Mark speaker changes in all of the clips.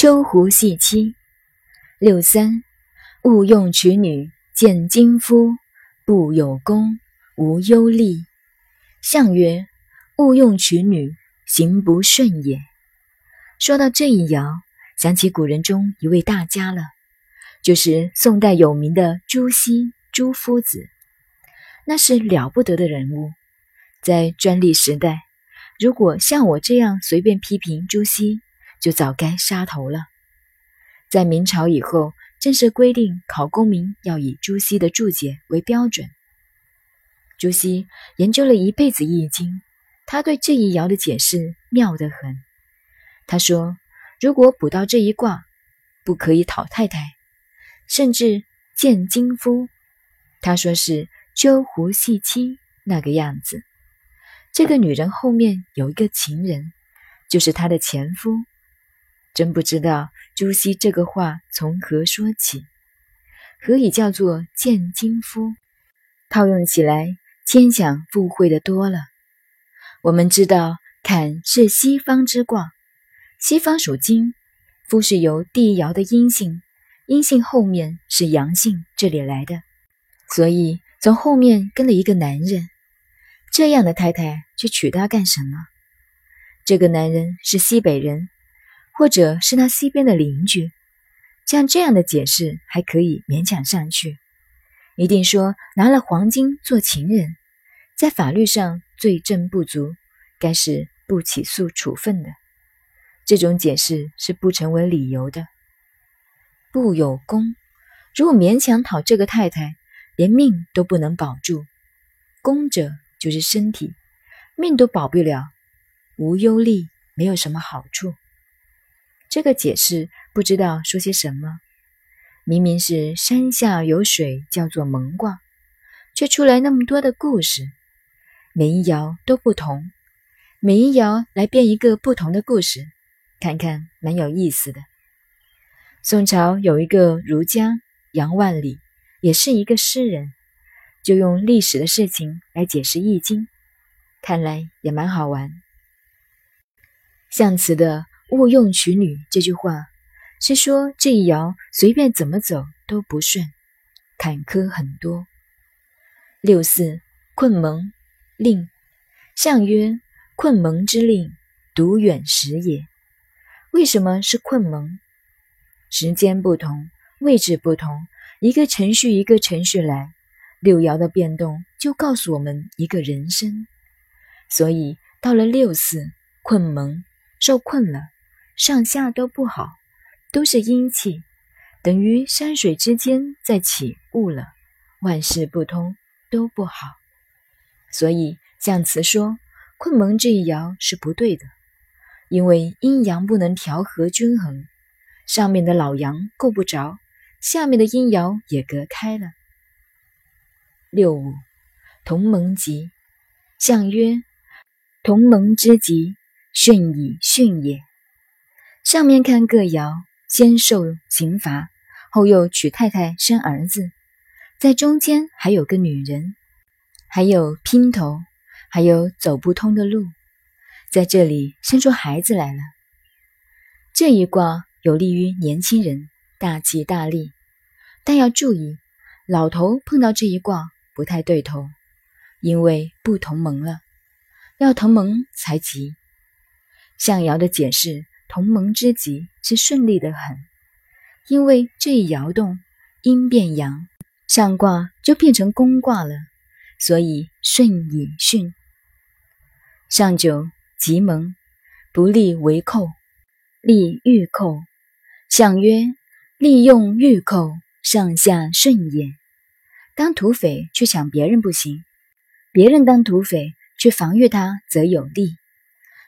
Speaker 1: 秋胡戏妻。六三，勿用娶女见金夫，不有功，无忧虑。相曰：勿用娶女，行不顺也。说到这一爻，想起古人中一位大家了，就是宋代有名的朱熹朱夫子。那是了不得的人物，在专利时代，如果像我这样随便批评朱熹，就早该杀头了。在明朝以后，正式规定考功名要以朱熹的注解为标准。朱熹研究了一辈子《易经》，他对这一爻的解释妙得很。他说：“如果卜到这一卦，不可以讨太太，甚至见金夫。”他说是鸠狐戏妻那个样子。这个女人后面有一个情人，就是她的前夫。真不知道朱熹这个话从何说起，何以叫做见金夫？套用起来，牵想附会的多了。我们知道坎是西方之卦，西方属金，夫是由地爻的阴性，阴性后面是阳性这里来的，所以从后面跟了一个男人。这样的太太去娶她干什么？这个男人是西北人。或者是那西边的邻居，像这样的解释还可以勉强上去。一定说拿了黄金做情人，在法律上罪证不足，该是不起诉处分的。这种解释是不成为理由的。不有功，如果勉强讨这个太太，连命都不能保住。功者就是身体，命都保不了，无忧虑，没有什么好处。这个解释不知道说些什么，明明是山下有水，叫做蒙卦，却出来那么多的故事，每一爻都不同，每一爻来编一个不同的故事，看看蛮有意思的。宋朝有一个儒家杨万里，也是一个诗人，就用历史的事情来解释《易经》，看来也蛮好玩。象辞的。勿用娶女这句话是说这一爻随便怎么走都不顺，坎坷很多。六四困蒙令，象曰：困蒙之令，独远时也。为什么是困蒙？时间不同，位置不同，一个程序一个程序来，六爻的变动就告诉我们一个人生。所以到了六四困蒙，受困了。上下都不好，都是阴气，等于山水之间在起雾了，万事不通，都不好。所以象辞说困蒙这一爻是不对的，因为阴阳不能调和均衡，上面的老阳够不着，下面的阴爻也隔开了。六五同盟吉，象曰：同盟之吉，顺以训也。上面看各爻，先受刑罚，后又娶太太生儿子，在中间还有个女人，还有姘头，还有走不通的路，在这里生出孩子来了。这一卦有利于年轻人大吉大利，但要注意，老头碰到这一卦不太对头，因为不同盟了，要同盟才吉。象爻的解释。同盟之吉是顺利的很，因为这一摇动，阴变阳，上卦就变成宫卦了，所以顺以巽。上九吉蒙，不利为寇，利欲寇。相曰：利用欲寇，上下顺也。当土匪去抢别人不行，别人当土匪去防御他则有利。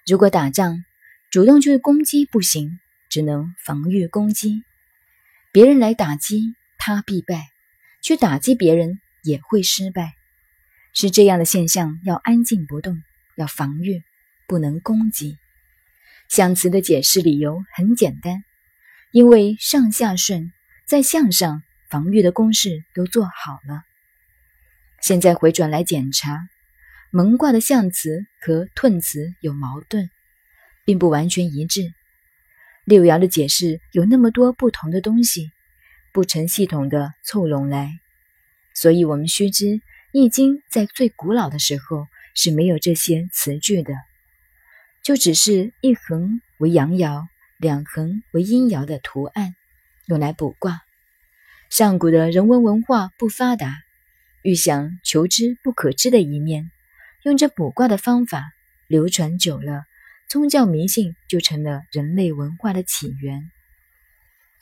Speaker 1: 如果打仗。主动去攻击不行，只能防御攻击。别人来打击他必败，去打击别人也会失败。是这样的现象，要安静不动，要防御，不能攻击。象辞的解释理由很简单，因为上下顺，在向上防御的公式都做好了。现在回转来检查，蒙卦的象辞和遁辞有矛盾。并不完全一致。六爻的解释有那么多不同的东西，不成系统的凑拢来，所以我们须知，《易经》在最古老的时候是没有这些词句的，就只是一横为阳爻，两横为阴爻的图案，用来卜卦。上古的人文文化不发达，欲想求知不可知的一面，用这卜卦的方法流传久了。宗教迷信就成了人类文化的起源。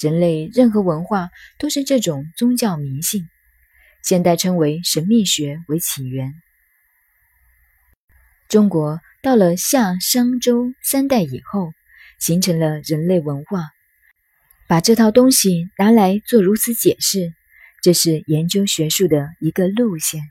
Speaker 1: 人类任何文化都是这种宗教迷信，现代称为神秘学为起源。中国到了夏商周三代以后，形成了人类文化，把这套东西拿来做如此解释，这是研究学术的一个路线。